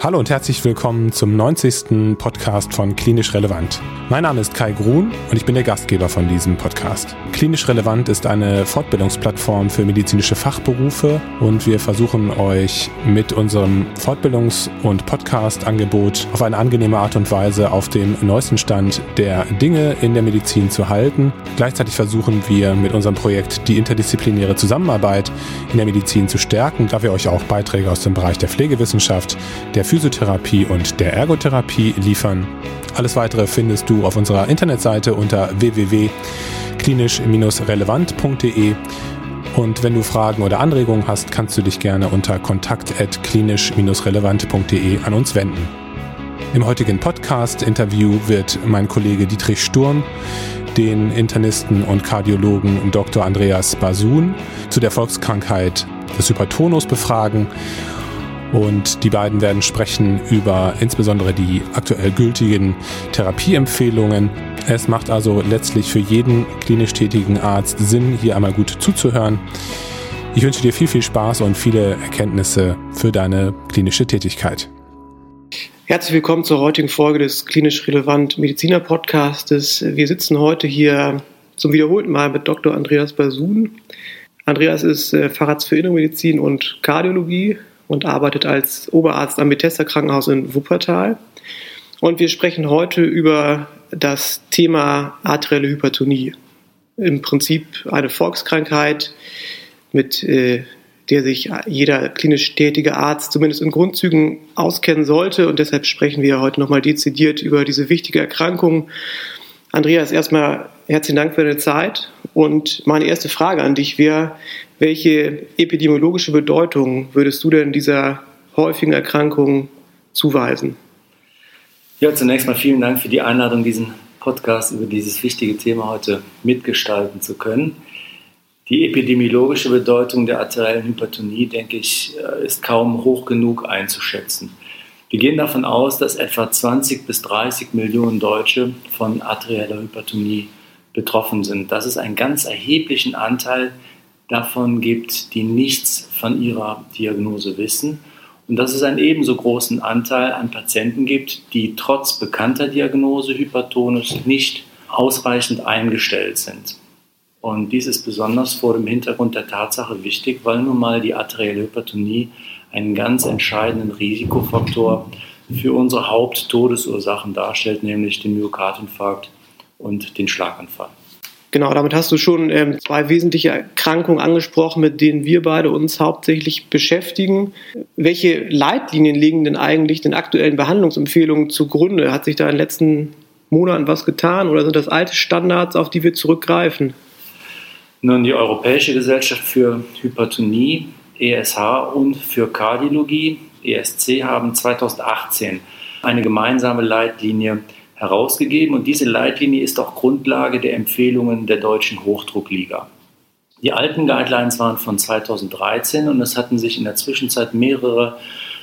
Hallo und herzlich willkommen zum 90. Podcast von Klinisch Relevant. Mein Name ist Kai Grun und ich bin der Gastgeber von diesem Podcast. Klinisch Relevant ist eine Fortbildungsplattform für medizinische Fachberufe und wir versuchen euch mit unserem Fortbildungs- und Podcast-Angebot auf eine angenehme Art und Weise auf dem neuesten Stand der Dinge in der Medizin zu halten. Gleichzeitig versuchen wir mit unserem Projekt die interdisziplinäre Zusammenarbeit in der Medizin zu stärken, da wir euch auch Beiträge aus dem Bereich der Pflegewissenschaft, der Physiotherapie und der Ergotherapie liefern. Alles weitere findest du auf unserer Internetseite unter www.klinisch-relevant.de. Und wenn du Fragen oder Anregungen hast, kannst du dich gerne unter kontakt.klinisch-relevant.de an uns wenden. Im heutigen Podcast-Interview wird mein Kollege Dietrich Sturm den Internisten und Kardiologen Dr. Andreas Basun zu der Volkskrankheit des Hypertonus befragen und die beiden werden sprechen über insbesondere die aktuell gültigen Therapieempfehlungen. Es macht also letztlich für jeden klinisch tätigen Arzt Sinn, hier einmal gut zuzuhören. Ich wünsche dir viel, viel Spaß und viele Erkenntnisse für deine klinische Tätigkeit. Herzlich willkommen zur heutigen Folge des Klinisch Relevant Mediziner Podcastes. Wir sitzen heute hier zum wiederholten Mal mit Dr. Andreas Basun. Andreas ist äh, Facharzt für Innenmedizin und Kardiologie und arbeitet als Oberarzt am Bethesda Krankenhaus in Wuppertal. Und wir sprechen heute über das Thema arterielle Hypertonie. Im Prinzip eine Volkskrankheit, mit äh, der sich jeder klinisch tätige Arzt zumindest in Grundzügen auskennen sollte. Und deshalb sprechen wir heute nochmal dezidiert über diese wichtige Erkrankung. Andreas, erstmal herzlichen Dank für deine Zeit. Und meine erste Frage an dich wäre, welche epidemiologische Bedeutung würdest du denn dieser häufigen Erkrankung zuweisen? Ja, zunächst mal vielen Dank für die Einladung, diesen Podcast über dieses wichtige Thema heute mitgestalten zu können. Die epidemiologische Bedeutung der arteriellen Hypertonie, denke ich, äh, ist kaum hoch genug einzuschätzen. Wir gehen davon aus, dass etwa 20 bis 30 Millionen Deutsche von arterieller Hypertonie betroffen sind. Das ist ein ganz erheblichen Anteil davon gibt, die nichts von ihrer Diagnose wissen. Und dass es einen ebenso großen Anteil an Patienten gibt, die trotz bekannter Diagnose Hypertonus nicht ausreichend eingestellt sind. Und dies ist besonders vor dem Hintergrund der Tatsache wichtig, weil nun mal die arterielle Hypertonie einen ganz entscheidenden Risikofaktor für unsere Haupttodesursachen darstellt, nämlich den Myokardinfarkt und den Schlaganfall. Genau, damit hast du schon ähm, zwei wesentliche Erkrankungen angesprochen, mit denen wir beide uns hauptsächlich beschäftigen. Welche Leitlinien liegen denn eigentlich den aktuellen Behandlungsempfehlungen zugrunde? Hat sich da in den letzten Monaten was getan oder sind das alte Standards, auf die wir zurückgreifen? Nun, die Europäische Gesellschaft für Hypertonie, ESH und für Kardiologie, ESC, haben 2018 eine gemeinsame Leitlinie herausgegeben und diese Leitlinie ist auch Grundlage der Empfehlungen der deutschen Hochdruckliga. Die alten Guidelines waren von 2013 und es hatten sich in der Zwischenzeit mehrere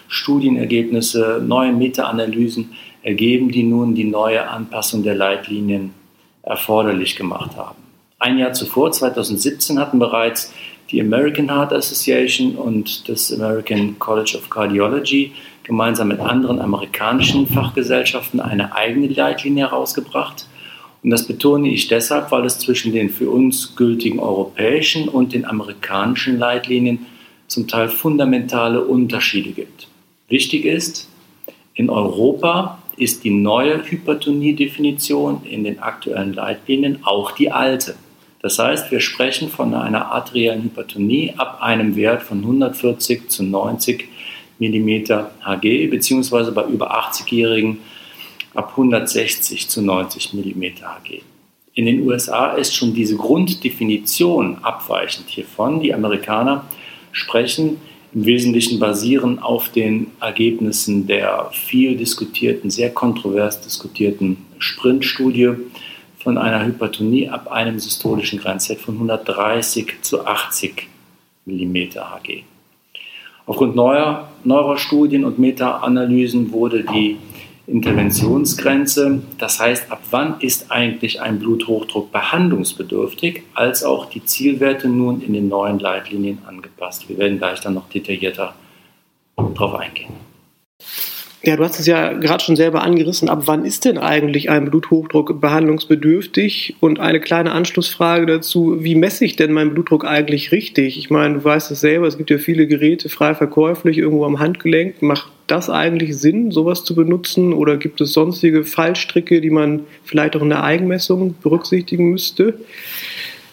Studienergebnisse, neue Meta-Analysen ergeben, die nun die neue Anpassung der Leitlinien erforderlich gemacht haben. Ein Jahr zuvor, 2017, hatten bereits die American Heart Association und das American College of Cardiology gemeinsam mit anderen amerikanischen Fachgesellschaften eine eigene Leitlinie herausgebracht. Und das betone ich deshalb, weil es zwischen den für uns gültigen europäischen und den amerikanischen Leitlinien zum Teil fundamentale Unterschiede gibt. Wichtig ist, in Europa ist die neue Hypertonie-Definition in den aktuellen Leitlinien auch die alte. Das heißt, wir sprechen von einer arteriellen Hypertonie ab einem Wert von 140 zu 90 mm Hg, beziehungsweise bei über 80-Jährigen ab 160 zu 90 mm Hg. In den USA ist schon diese Grunddefinition abweichend hiervon. Die Amerikaner sprechen im Wesentlichen basieren auf den Ergebnissen der viel diskutierten, sehr kontrovers diskutierten Sprintstudie von einer Hypertonie ab einem systolischen Grenzwert von 130 zu 80 mm Hg. Aufgrund neuer, neuer Studien und Meta-Analysen wurde die Interventionsgrenze, das heißt, ab wann ist eigentlich ein Bluthochdruck behandlungsbedürftig, als auch die Zielwerte nun in den neuen Leitlinien angepasst. Wir werden gleich dann noch detaillierter darauf eingehen. Ja, du hast es ja gerade schon selber angerissen. Ab wann ist denn eigentlich ein Bluthochdruck behandlungsbedürftig? Und eine kleine Anschlussfrage dazu, wie messe ich denn meinen Blutdruck eigentlich richtig? Ich meine, du weißt es selber, es gibt ja viele Geräte frei verkäuflich irgendwo am Handgelenk. Macht das eigentlich Sinn, sowas zu benutzen? Oder gibt es sonstige Fallstricke, die man vielleicht auch in der Eigenmessung berücksichtigen müsste?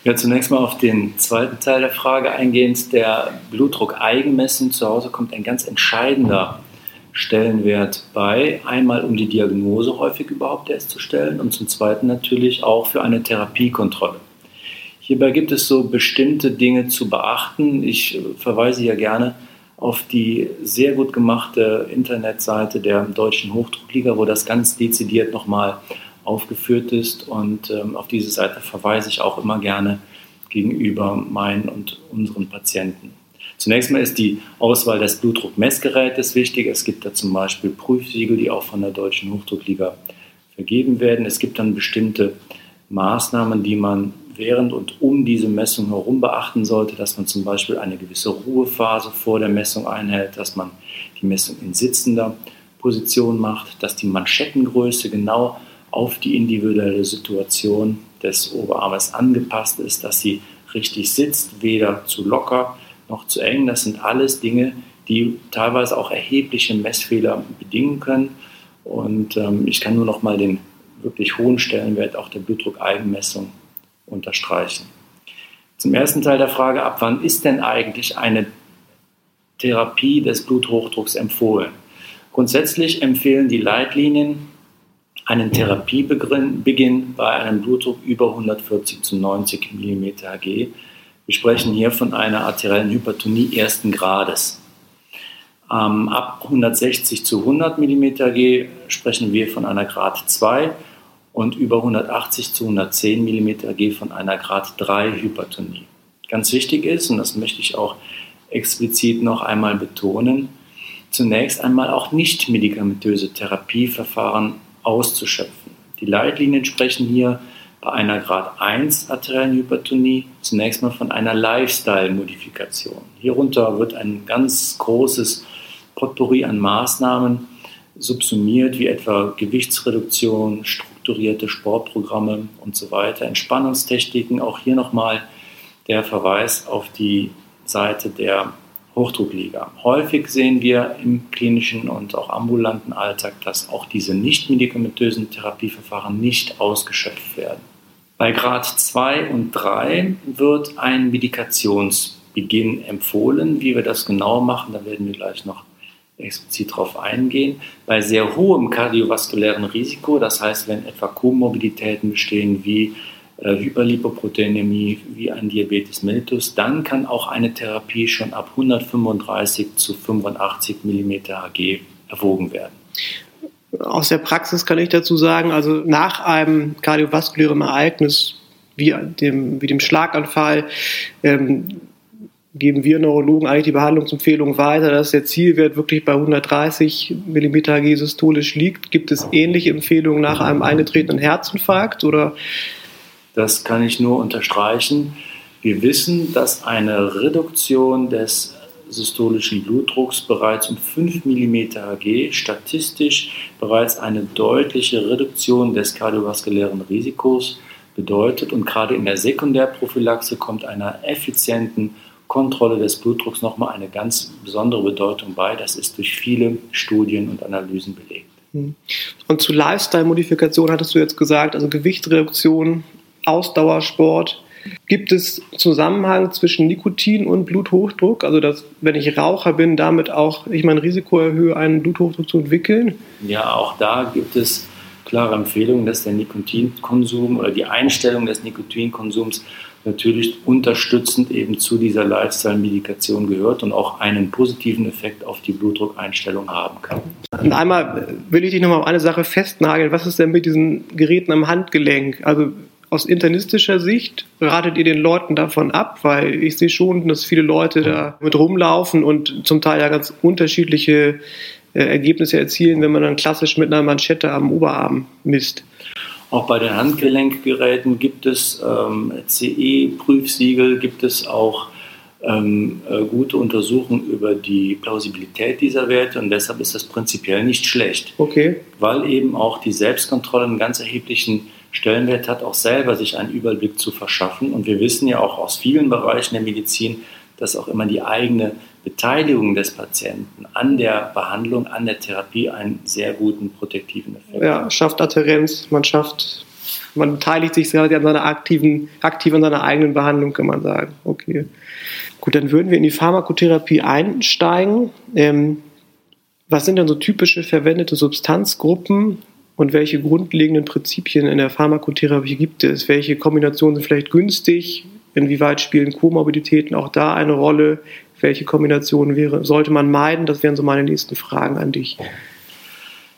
Ja, zunächst mal auf den zweiten Teil der Frage eingehend. Der Blutdruck eigenmessen zu Hause kommt ein ganz entscheidender Stellenwert bei. Einmal, um die Diagnose häufig überhaupt erst zu stellen und zum Zweiten natürlich auch für eine Therapiekontrolle. Hierbei gibt es so bestimmte Dinge zu beachten. Ich verweise ja gerne auf die sehr gut gemachte Internetseite der Deutschen Hochdruckliga, wo das ganz dezidiert nochmal aufgeführt ist. Und ähm, auf diese Seite verweise ich auch immer gerne gegenüber meinen und unseren Patienten. Zunächst mal ist die Auswahl des Blutdruckmessgerätes wichtig. Es gibt da zum Beispiel Prüfsiegel, die auch von der Deutschen Hochdruckliga vergeben werden. Es gibt dann bestimmte Maßnahmen, die man während und um diese Messung herum beachten sollte, dass man zum Beispiel eine gewisse Ruhephase vor der Messung einhält, dass man die Messung in sitzender Position macht, dass die Manschettengröße genau auf die individuelle Situation des Oberarmes angepasst ist, dass sie richtig sitzt, weder zu locker noch zu eng. Das sind alles Dinge, die teilweise auch erhebliche Messfehler bedingen können. Und ähm, ich kann nur noch mal den wirklich hohen Stellenwert auch der Blutdruckeigenmessung unterstreichen. Zum ersten Teil der Frage, ab wann ist denn eigentlich eine Therapie des Bluthochdrucks empfohlen? Grundsätzlich empfehlen die Leitlinien einen Therapiebeginn bei einem Blutdruck über 140 zu 90 mm Hg. Wir sprechen hier von einer arteriellen Hypertonie ersten Grades. Ähm, ab 160 zu 100 mm Hg sprechen wir von einer Grad 2 und über 180 zu 110 mm Hg von einer Grad 3 Hypertonie. Ganz wichtig ist, und das möchte ich auch explizit noch einmal betonen, zunächst einmal auch nicht medikamentöse Therapieverfahren auszuschöpfen. Die Leitlinien sprechen hier bei einer Grad 1 arteriellen Hypertonie zunächst mal von einer Lifestyle-Modifikation. Hierunter wird ein ganz großes Potpourri an Maßnahmen subsumiert, wie etwa Gewichtsreduktion, strukturierte Sportprogramme und so weiter, Entspannungstechniken. Auch hier nochmal der Verweis auf die Seite der Hochdruckliga. Häufig sehen wir im klinischen und auch ambulanten Alltag, dass auch diese nicht medikamentösen Therapieverfahren nicht ausgeschöpft werden. Bei Grad 2 und 3 wird ein Medikationsbeginn empfohlen. Wie wir das genau machen, da werden wir gleich noch explizit darauf eingehen. Bei sehr hohem kardiovaskulären Risiko, das heißt, wenn etwa Komorbiditäten bestehen wie äh, Hyperlipoproteinämie wie ein Diabetes mellitus, dann kann auch eine Therapie schon ab 135 zu 85 mm Hg erwogen werden. Aus der Praxis kann ich dazu sagen, also nach einem kardiovaskulären Ereignis wie dem, wie dem Schlaganfall ähm, geben wir Neurologen eigentlich die Behandlungsempfehlung weiter, dass der Zielwert wirklich bei 130 mm Hg systolisch liegt. Gibt es ähnliche Empfehlungen nach einem eingetretenen Herzinfarkt oder das kann ich nur unterstreichen. Wir wissen, dass eine Reduktion des systolischen Blutdrucks bereits um 5 mm Hg statistisch bereits eine deutliche Reduktion des kardiovaskulären Risikos bedeutet. Und gerade in der Sekundärprophylaxe kommt einer effizienten Kontrolle des Blutdrucks nochmal eine ganz besondere Bedeutung bei. Das ist durch viele Studien und Analysen belegt. Hm. Und zu Lifestyle-Modifikation hattest du jetzt gesagt, also Gewichtsreduktion, Ausdauersport. Gibt es Zusammenhang zwischen Nikotin und Bluthochdruck? Also, dass, wenn ich Raucher bin, damit auch ich mein Risiko erhöhe, einen Bluthochdruck zu entwickeln? Ja, auch da gibt es klare Empfehlungen, dass der Nikotinkonsum oder die Einstellung des Nikotinkonsums natürlich unterstützend eben zu dieser Lifestyle-Medikation gehört und auch einen positiven Effekt auf die Blutdruckeinstellung haben kann. Und einmal will ich dich nochmal auf eine Sache festnageln. Was ist denn mit diesen Geräten am Handgelenk? Also aus internistischer Sicht ratet ihr den Leuten davon ab, weil ich sehe schon, dass viele Leute da mit rumlaufen und zum Teil ja ganz unterschiedliche äh, Ergebnisse erzielen, wenn man dann klassisch mit einer Manschette am Oberarm misst. Auch bei den Handgelenkgeräten gibt es ähm, CE-Prüfsiegel, gibt es auch ähm, äh, gute Untersuchungen über die Plausibilität dieser Werte und deshalb ist das prinzipiell nicht schlecht. Okay. Weil eben auch die Selbstkontrolle einen ganz erheblichen Stellenwert hat, auch selber sich einen Überblick zu verschaffen. Und wir wissen ja auch aus vielen Bereichen der Medizin, dass auch immer die eigene Beteiligung des Patienten an der Behandlung, an der Therapie einen sehr guten protektiven Effekt Ja, schafft Adherenz, man schafft, man beteiligt sich sehr an seiner aktiven, aktiv an seiner eigenen Behandlung, kann man sagen. Okay. Gut, dann würden wir in die Pharmakotherapie einsteigen. Ähm, was sind denn so typische verwendete Substanzgruppen und welche grundlegenden Prinzipien in der Pharmakotherapie gibt es? Welche Kombinationen sind vielleicht günstig? Inwieweit spielen Komorbiditäten auch da eine Rolle? Welche Kombinationen wäre, sollte man meiden? Das wären so meine nächsten Fragen an dich.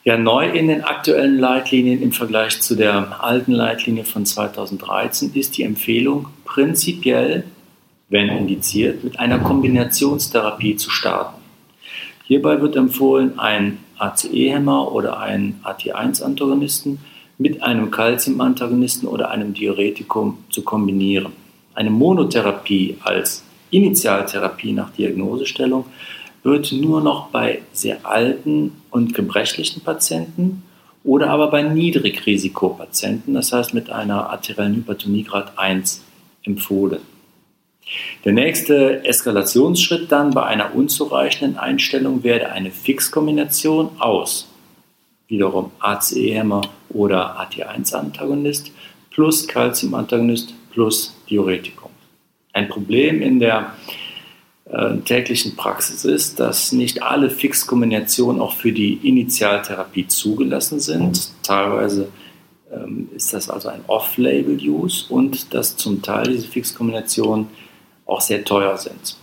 Ja, neu in den aktuellen Leitlinien im Vergleich zu der alten Leitlinie von 2013 ist die Empfehlung, prinzipiell, wenn indiziert, mit einer Kombinationstherapie zu starten. Hierbei wird empfohlen, ein ACE-Hämmer oder einen AT1-Antagonisten mit einem Calcium-Antagonisten oder einem Diuretikum zu kombinieren. Eine Monotherapie als Initialtherapie nach Diagnosestellung wird nur noch bei sehr alten und gebrechlichen Patienten oder aber bei Niedrigrisikopatienten, das heißt mit einer arteriellen Hypertonie Grad 1, empfohlen. Der nächste Eskalationsschritt dann bei einer unzureichenden Einstellung wäre eine Fixkombination aus wiederum ACE-Hämmer oder AT1-Antagonist plus Calcium-Antagonist plus Diuretikum. Ein Problem in der äh, täglichen Praxis ist, dass nicht alle Fixkombinationen auch für die Initialtherapie zugelassen sind. Teilweise ähm, ist das also ein Off-Label-Use und dass zum Teil diese Fixkombinationen auch sehr teuer sind.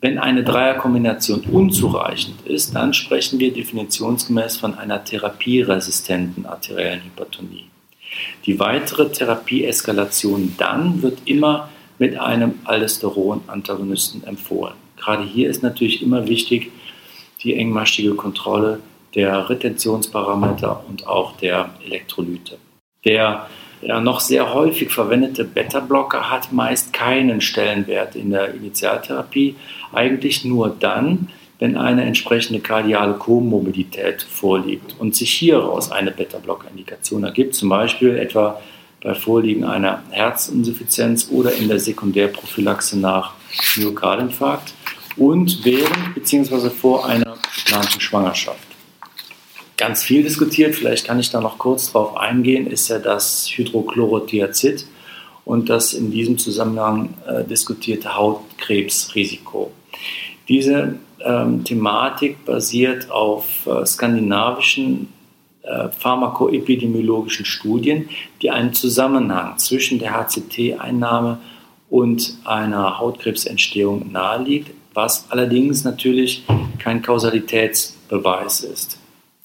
Wenn eine Dreierkombination unzureichend ist, dann sprechen wir definitionsgemäß von einer therapieresistenten arteriellen Hypertonie. Die weitere Therapieeskalation dann wird immer mit einem Aldosteron-Antagonisten empfohlen. Gerade hier ist natürlich immer wichtig die engmaschige Kontrolle der Retentionsparameter und auch der Elektrolyte. Der ja, noch sehr häufig verwendete Beta-Blocker hat meist keinen Stellenwert in der Initialtherapie, eigentlich nur dann, wenn eine entsprechende kardiale Komorbidität vorliegt und sich hieraus eine Beta-Blocker-Indikation ergibt, zum Beispiel etwa bei Vorliegen einer Herzinsuffizienz oder in der Sekundärprophylaxe nach Myokardinfarkt und während bzw. vor einer geplanten Schwangerschaft ganz viel diskutiert, vielleicht kann ich da noch kurz drauf eingehen, ist ja das Hydrochlorothiazid und das in diesem Zusammenhang äh, diskutierte Hautkrebsrisiko. Diese ähm, Thematik basiert auf äh, skandinavischen äh, pharmakoepidemiologischen Studien, die einen Zusammenhang zwischen der HCT-Einnahme und einer Hautkrebsentstehung naheliegt, was allerdings natürlich kein Kausalitätsbeweis ist.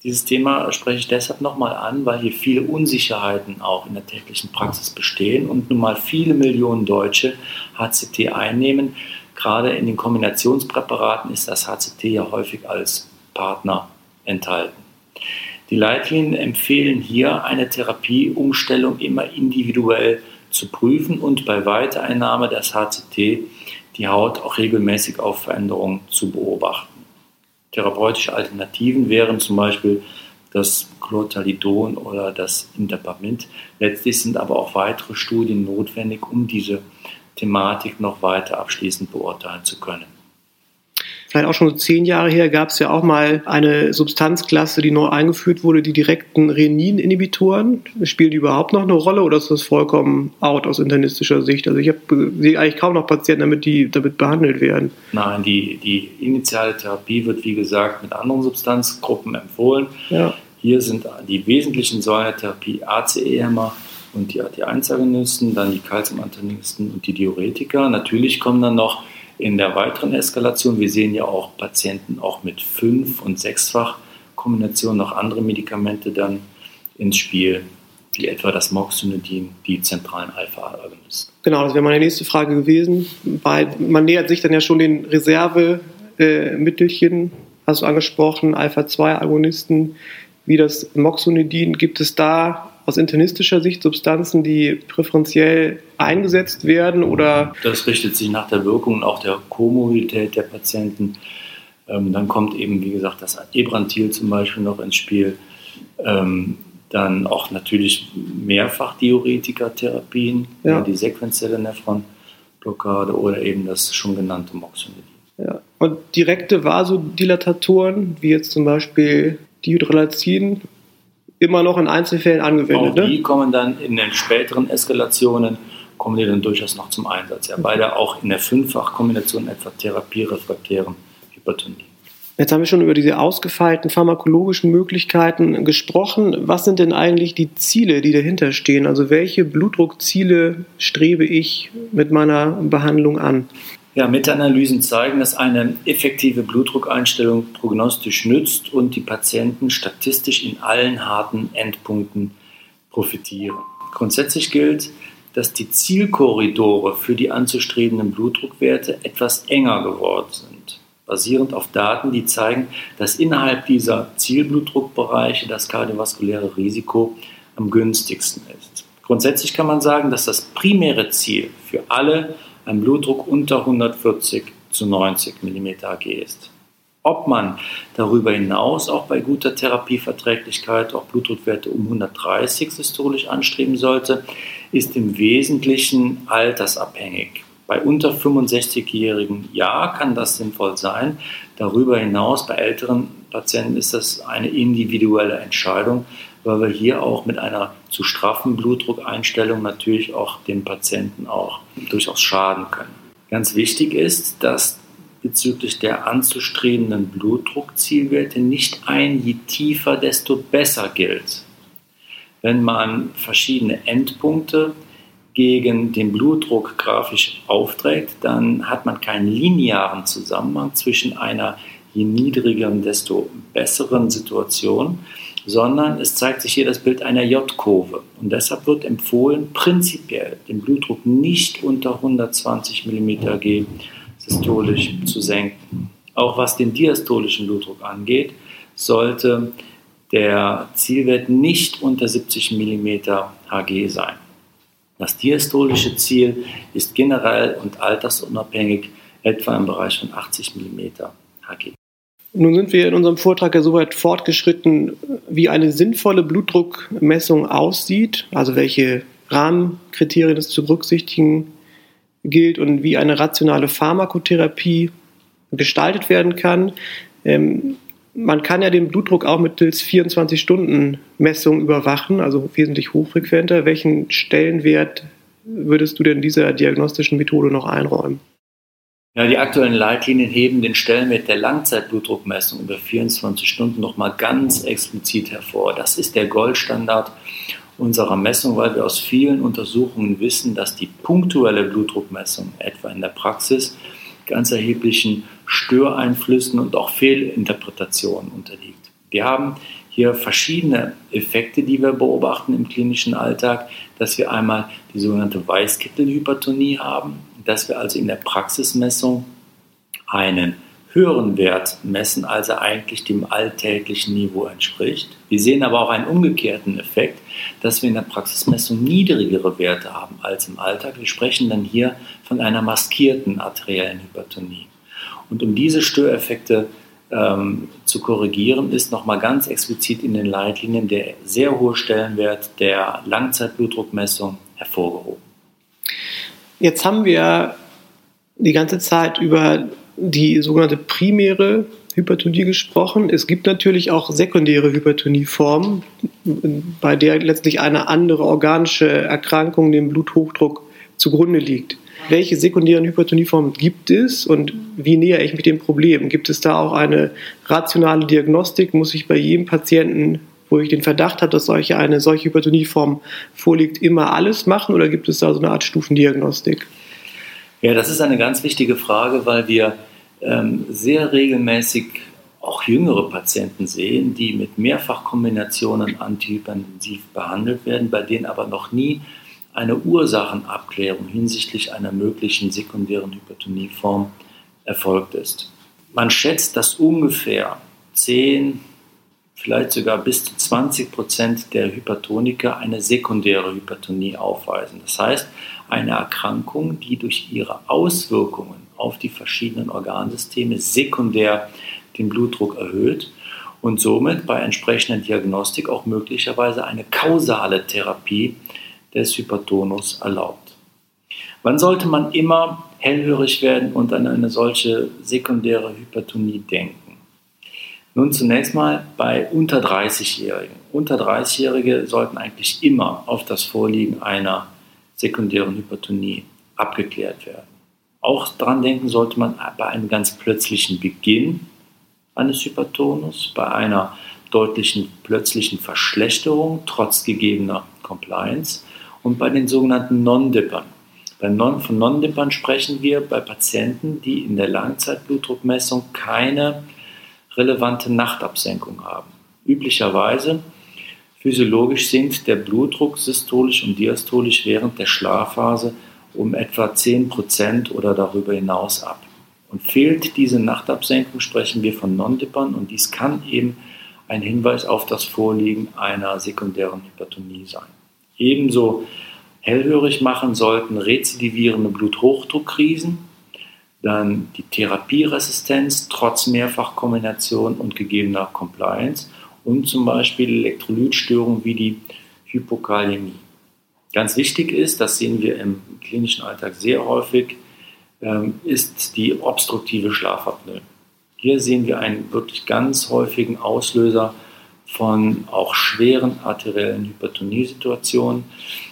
Dieses Thema spreche ich deshalb nochmal an, weil hier viele Unsicherheiten auch in der täglichen Praxis bestehen und nun mal viele Millionen Deutsche HCT einnehmen. Gerade in den Kombinationspräparaten ist das HCT ja häufig als Partner enthalten. Die Leitlinien empfehlen hier eine Therapieumstellung immer individuell zu prüfen und bei Weitereinnahme des HCT die Haut auch regelmäßig auf Veränderungen zu beobachten. Therapeutische Alternativen wären zum Beispiel das Clothalidon oder das Indapamid. Letztlich sind aber auch weitere Studien notwendig, um diese Thematik noch weiter abschließend beurteilen zu können vielleicht auch schon zehn Jahre her, gab es ja auch mal eine Substanzklasse, die neu eingeführt wurde, die direkten Renin-Inhibitoren. Spielen die überhaupt noch eine Rolle oder ist das vollkommen out aus internistischer Sicht? Also ich sehe eigentlich kaum noch Patienten, damit die damit behandelt werden. Nein, die, die initiale Therapie wird wie gesagt mit anderen Substanzgruppen empfohlen. Ja. Hier sind die wesentlichen Säulen der Therapie ACE-Hämmer und die AT1-Agonisten, dann die Calcium-Antagonisten und die Diuretika. Natürlich kommen dann noch in der weiteren Eskalation. Wir sehen ja auch Patienten auch mit fünf- und sechsfach Kombination noch andere Medikamente dann ins Spiel, wie etwa das Moxonidin, die zentralen Alpha-Agonisten. Genau, das wäre meine nächste Frage gewesen, weil man nähert sich dann ja schon den Reservemittelchen, hast du angesprochen, Alpha-2-Agonisten, wie das Moxonidin. Gibt es da aus internistischer Sicht Substanzen, die präferenziell eingesetzt werden oder? Das richtet sich nach der Wirkung und auch der Komorbidität der Patienten. Ähm, dann kommt eben, wie gesagt, das Ebrantil zum Beispiel noch ins Spiel. Ähm, dann auch natürlich mehrfach Diuretika-Therapien, ja. die sequenzielle Nephronblockade oder eben das schon genannte Moxonidin. Ja. Und direkte Vasodilatatoren, wie jetzt zum Beispiel Dihydrolazin, immer noch in Einzelfällen angewendet. Auch die ne? kommen dann in den späteren Eskalationen, kommen die dann durchaus noch zum Einsatz. Ja, beide auch in der Fünffach-Kombination etwa therapierefraktären Hypertonie. Jetzt haben wir schon über diese ausgefeilten pharmakologischen Möglichkeiten gesprochen. Was sind denn eigentlich die Ziele, die dahinter stehen? Also welche Blutdruckziele strebe ich mit meiner Behandlung an? Ja, Meta-Analysen zeigen, dass eine effektive Blutdruckeinstellung prognostisch nützt und die Patienten statistisch in allen harten Endpunkten profitieren. Grundsätzlich gilt, dass die Zielkorridore für die anzustrebenden Blutdruckwerte etwas enger geworden sind basierend auf Daten, die zeigen, dass innerhalb dieser Zielblutdruckbereiche das kardiovaskuläre Risiko am günstigsten ist. Grundsätzlich kann man sagen, dass das primäre Ziel für alle ein Blutdruck unter 140 zu 90 mm Hg ist. Ob man darüber hinaus auch bei guter Therapieverträglichkeit auch Blutdruckwerte um 130 systolisch anstreben sollte, ist im Wesentlichen altersabhängig. Bei unter 65-Jährigen ja, kann das sinnvoll sein. Darüber hinaus bei älteren Patienten ist das eine individuelle Entscheidung, weil wir hier auch mit einer zu straffen Blutdruckeinstellung natürlich auch den Patienten auch durchaus schaden können. Ganz wichtig ist, dass bezüglich der anzustrebenden Blutdruckzielwerte nicht ein je tiefer, desto besser gilt. Wenn man verschiedene Endpunkte gegen den Blutdruck grafisch aufträgt, dann hat man keinen linearen Zusammenhang zwischen einer je niedrigeren, desto besseren Situation, sondern es zeigt sich hier das Bild einer J-Kurve. Und deshalb wird empfohlen, prinzipiell den Blutdruck nicht unter 120 mm G systolisch zu senken. Auch was den diastolischen Blutdruck angeht, sollte der Zielwert nicht unter 70 mm Hg sein. Das diastolische Ziel ist generell und altersunabhängig etwa im Bereich von 80 mm Hg. Nun sind wir in unserem Vortrag ja so weit fortgeschritten, wie eine sinnvolle Blutdruckmessung aussieht, also welche Rahmenkriterien es zu berücksichtigen gilt und wie eine rationale Pharmakotherapie gestaltet werden kann. Ähm, man kann ja den Blutdruck auch mittels 24-Stunden-Messung überwachen, also wesentlich hochfrequenter. Welchen Stellenwert würdest du denn dieser diagnostischen Methode noch einräumen? Ja, die aktuellen Leitlinien heben den Stellenwert der Langzeitblutdruckmessung über 24 Stunden nochmal ganz explizit hervor. Das ist der Goldstandard unserer Messung, weil wir aus vielen Untersuchungen wissen, dass die punktuelle Blutdruckmessung etwa in der Praxis ganz erheblichen Störeinflüssen und auch Fehlinterpretationen unterliegt. Wir haben hier verschiedene Effekte, die wir beobachten im klinischen Alltag, dass wir einmal die sogenannte Weißkittelhypertonie haben, dass wir also in der Praxismessung einen höheren Wert messen, als er eigentlich dem alltäglichen Niveau entspricht. Wir sehen aber auch einen umgekehrten Effekt, dass wir in der Praxismessung niedrigere Werte haben als im Alltag. Wir sprechen dann hier von einer maskierten arteriellen Hypertonie. Und um diese Störeffekte ähm, zu korrigieren, ist nochmal ganz explizit in den Leitlinien der sehr hohe Stellenwert der Langzeitblutdruckmessung hervorgehoben. Jetzt haben wir die ganze Zeit über die sogenannte primäre Hypertonie gesprochen. Es gibt natürlich auch sekundäre Hypertonieformen, bei der letztlich eine andere organische Erkrankung dem Bluthochdruck zugrunde liegt. Welche sekundären Hypertonieformen gibt es und wie näher ich mich dem Problem? Gibt es da auch eine rationale Diagnostik? Muss ich bei jedem Patienten, wo ich den Verdacht habe, dass solche eine solche Hypertonieform vorliegt, immer alles machen oder gibt es da so eine Art Stufendiagnostik? Ja, das ist eine ganz wichtige Frage, weil wir ähm, sehr regelmäßig auch jüngere Patienten sehen, die mit Mehrfachkombinationen antihypertensiv behandelt werden, bei denen aber noch nie eine Ursachenabklärung hinsichtlich einer möglichen sekundären Hypertonieform erfolgt ist. Man schätzt, dass ungefähr 10 vielleicht sogar bis zu 20 Prozent der Hypertoniker eine sekundäre Hypertonie aufweisen. Das heißt, eine Erkrankung, die durch ihre Auswirkungen auf die verschiedenen Organsysteme sekundär den Blutdruck erhöht und somit bei entsprechender Diagnostik auch möglicherweise eine kausale Therapie des Hypertonus erlaubt. Wann sollte man immer hellhörig werden und an eine solche sekundäre Hypertonie denken? Nun zunächst mal bei unter 30-Jährigen. Unter 30-Jährige sollten eigentlich immer auf das Vorliegen einer sekundären Hypertonie abgeklärt werden. Auch daran denken sollte man bei einem ganz plötzlichen Beginn eines Hypertonus, bei einer deutlichen plötzlichen Verschlechterung trotz gegebener Compliance und bei den sogenannten Non-Dippern. Non, von Non-Dippern sprechen wir bei Patienten, die in der Langzeitblutdruckmessung keine relevante Nachtabsenkung haben. Üblicherweise physiologisch sinkt der Blutdruck systolisch und diastolisch während der Schlafphase um etwa 10% oder darüber hinaus ab. Und fehlt diese Nachtabsenkung, sprechen wir von Non-Dippern und dies kann eben ein Hinweis auf das Vorliegen einer sekundären Hypertonie sein. Ebenso hellhörig machen sollten rezidivierende Bluthochdruckkrisen, dann die Therapieresistenz trotz Mehrfachkombination und gegebener Compliance und zum Beispiel Elektrolytstörungen wie die Hypokaliämie. Ganz wichtig ist, das sehen wir im klinischen Alltag sehr häufig, ähm, ist die obstruktive Schlafapnoe. Hier sehen wir einen wirklich ganz häufigen Auslöser von auch schweren arteriellen Hypertoniesituationen.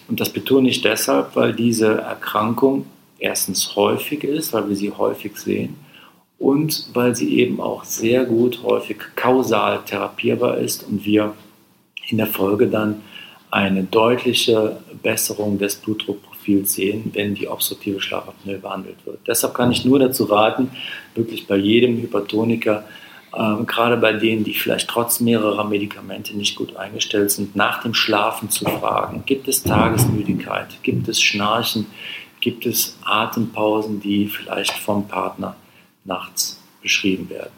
Und das betone ich deshalb, weil diese Erkrankung erstens häufig ist, weil wir sie häufig sehen und weil sie eben auch sehr gut häufig kausal therapierbar ist und wir in der Folge dann eine deutliche Besserung des Blutdruckprofils sehen, wenn die obstruktive Schlafapnoe behandelt wird. Deshalb kann ich nur dazu raten, wirklich bei jedem Hypertoniker, äh, gerade bei denen, die vielleicht trotz mehrerer Medikamente nicht gut eingestellt sind, nach dem Schlafen zu fragen. Gibt es Tagesmüdigkeit? Gibt es Schnarchen? gibt es Atempausen, die vielleicht vom Partner nachts beschrieben werden.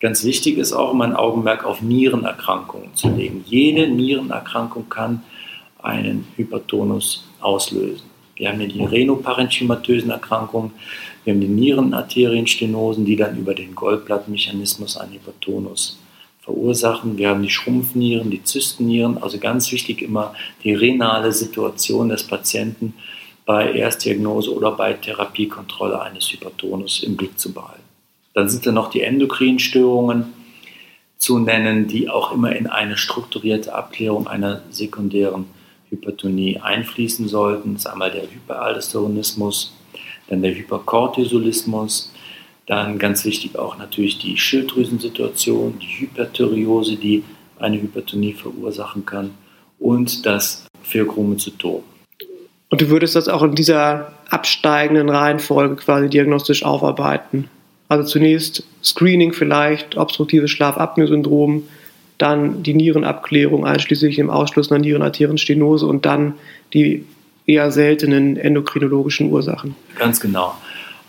Ganz wichtig ist auch, mein Augenmerk auf Nierenerkrankungen zu legen. Jede Nierenerkrankung kann einen Hypertonus auslösen. Wir haben hier die renoparenchymatösen Erkrankungen, wir haben die Nierenarterienstenosen, die dann über den Goldblattmechanismus einen Hypertonus verursachen. Wir haben die Schrumpfnieren, die Zystennieren, also ganz wichtig immer die renale Situation des Patienten bei Erstdiagnose oder bei Therapiekontrolle eines Hypertonus im Blick zu behalten. Dann sind da noch die Endokrinstörungen zu nennen, die auch immer in eine strukturierte Abklärung einer sekundären Hypertonie einfließen sollten. Das ist einmal der Hyperaldosteronismus, dann der Hypercortisolismus, dann ganz wichtig auch natürlich die Schilddrüsensituation, die Hyperthyreose, die eine Hypertonie verursachen kann und das Pheochromozytom. Und du würdest das auch in dieser absteigenden Reihenfolge quasi diagnostisch aufarbeiten. Also zunächst Screening vielleicht, obstruktives Schlafapnoe-Syndrom, dann die Nierenabklärung einschließlich im Ausschluss einer Nierenarterienstenose und dann die eher seltenen endokrinologischen Ursachen. Ganz genau.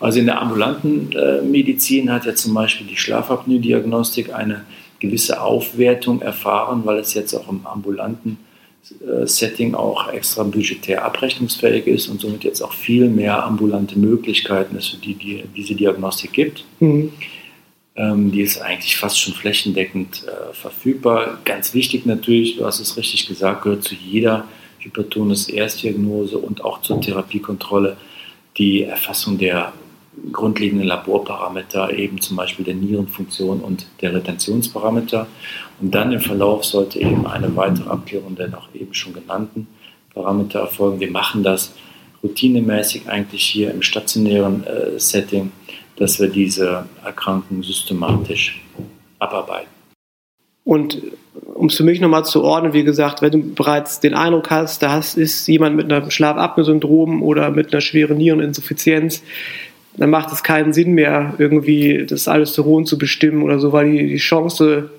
Also in der ambulanten äh, Medizin hat ja zum Beispiel die Schlafapnoe-Diagnostik eine gewisse Aufwertung erfahren, weil es jetzt auch im ambulanten äh, Setting auch extra budgetär abrechnungsfähig ist und somit jetzt auch viel mehr ambulante Möglichkeiten es für die, die diese Diagnostik gibt. Mhm. Ähm, die ist eigentlich fast schon flächendeckend äh, verfügbar. Ganz wichtig natürlich, du hast es richtig gesagt, gehört zu jeder Hypertonus-Erstdiagnose und auch zur Therapiekontrolle die Erfassung der grundlegenden Laborparameter, eben zum Beispiel der Nierenfunktion und der Retentionsparameter. Und dann im Verlauf sollte eben eine weitere Abklärung der noch eben schon genannten Parameter erfolgen. Wir machen das routinemäßig eigentlich hier im stationären äh, Setting, dass wir diese Erkrankung systematisch abarbeiten. Und um es für mich nochmal zu ordnen, wie gesagt, wenn du bereits den Eindruck hast, da ist jemand mit einem Schlafapnoe-Syndrom oder mit einer schweren Niereninsuffizienz, dann macht es keinen Sinn mehr, irgendwie das Aldosteron zu bestimmen oder so, weil die, die Chance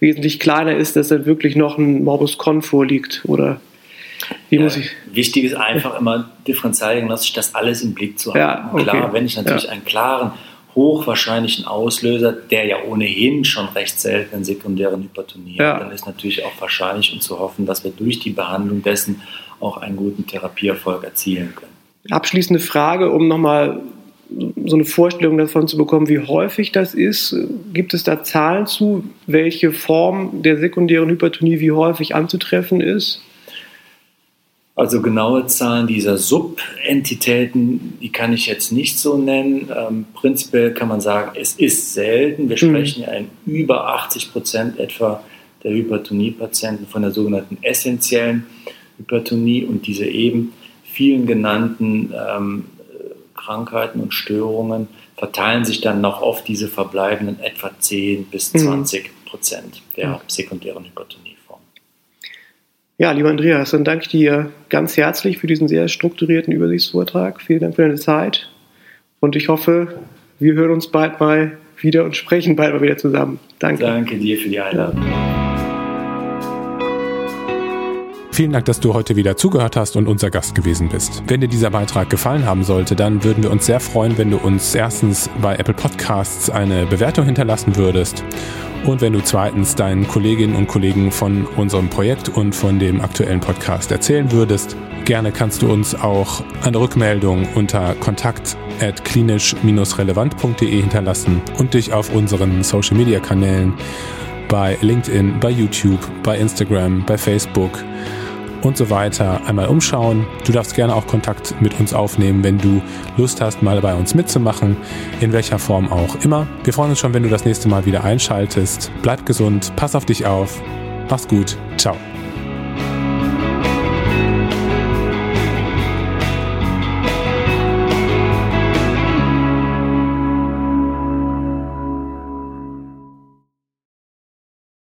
wesentlich kleiner ist, dass dann wirklich noch ein Morbus Crohn vorliegt oder wie ja, muss ich? Wichtig ist einfach immer differenzialdiagnostisch das alles im Blick zu haben. Ja, okay. Klar, wenn ich natürlich ja. einen klaren hochwahrscheinlichen Auslöser, der ja ohnehin schon recht seltenen sekundären Hypertonie ja. hat, dann ist natürlich auch wahrscheinlich und zu hoffen, dass wir durch die Behandlung dessen auch einen guten Therapieerfolg erzielen können. Abschließende Frage, um nochmal so eine Vorstellung davon zu bekommen, wie häufig das ist. Gibt es da Zahlen zu, welche Form der sekundären Hypertonie wie häufig anzutreffen ist? Also genaue Zahlen dieser Subentitäten, die kann ich jetzt nicht so nennen. Ähm, prinzipiell kann man sagen, es ist selten. Wir mhm. sprechen ja in über 80 Prozent etwa der Hypertonie-Patienten von der sogenannten essentiellen Hypertonie und diese eben vielen genannten ähm, Krankheiten und Störungen verteilen sich dann noch auf diese verbleibenden etwa 10 bis 20 mhm. Prozent der sekundären Hypertonie. Ja, lieber Andreas, dann danke ich dir ganz herzlich für diesen sehr strukturierten Übersichtsvortrag. Vielen Dank für deine Zeit und ich hoffe, wir hören uns bald mal wieder und sprechen bald mal wieder zusammen. Danke. Danke dir für die Einladung. Vielen Dank, dass du heute wieder zugehört hast und unser Gast gewesen bist. Wenn dir dieser Beitrag gefallen haben sollte, dann würden wir uns sehr freuen, wenn du uns erstens bei Apple Podcasts eine Bewertung hinterlassen würdest und wenn du zweitens deinen Kolleginnen und Kollegen von unserem Projekt und von dem aktuellen Podcast erzählen würdest. Gerne kannst du uns auch eine Rückmeldung unter kontakt at klinisch-relevant.de hinterlassen und dich auf unseren Social Media Kanälen bei LinkedIn, bei YouTube, bei Instagram, bei Facebook und so weiter einmal umschauen. Du darfst gerne auch Kontakt mit uns aufnehmen, wenn du Lust hast, mal bei uns mitzumachen, in welcher Form auch immer. Wir freuen uns schon, wenn du das nächste Mal wieder einschaltest. Bleib gesund, pass auf dich auf, mach's gut, ciao.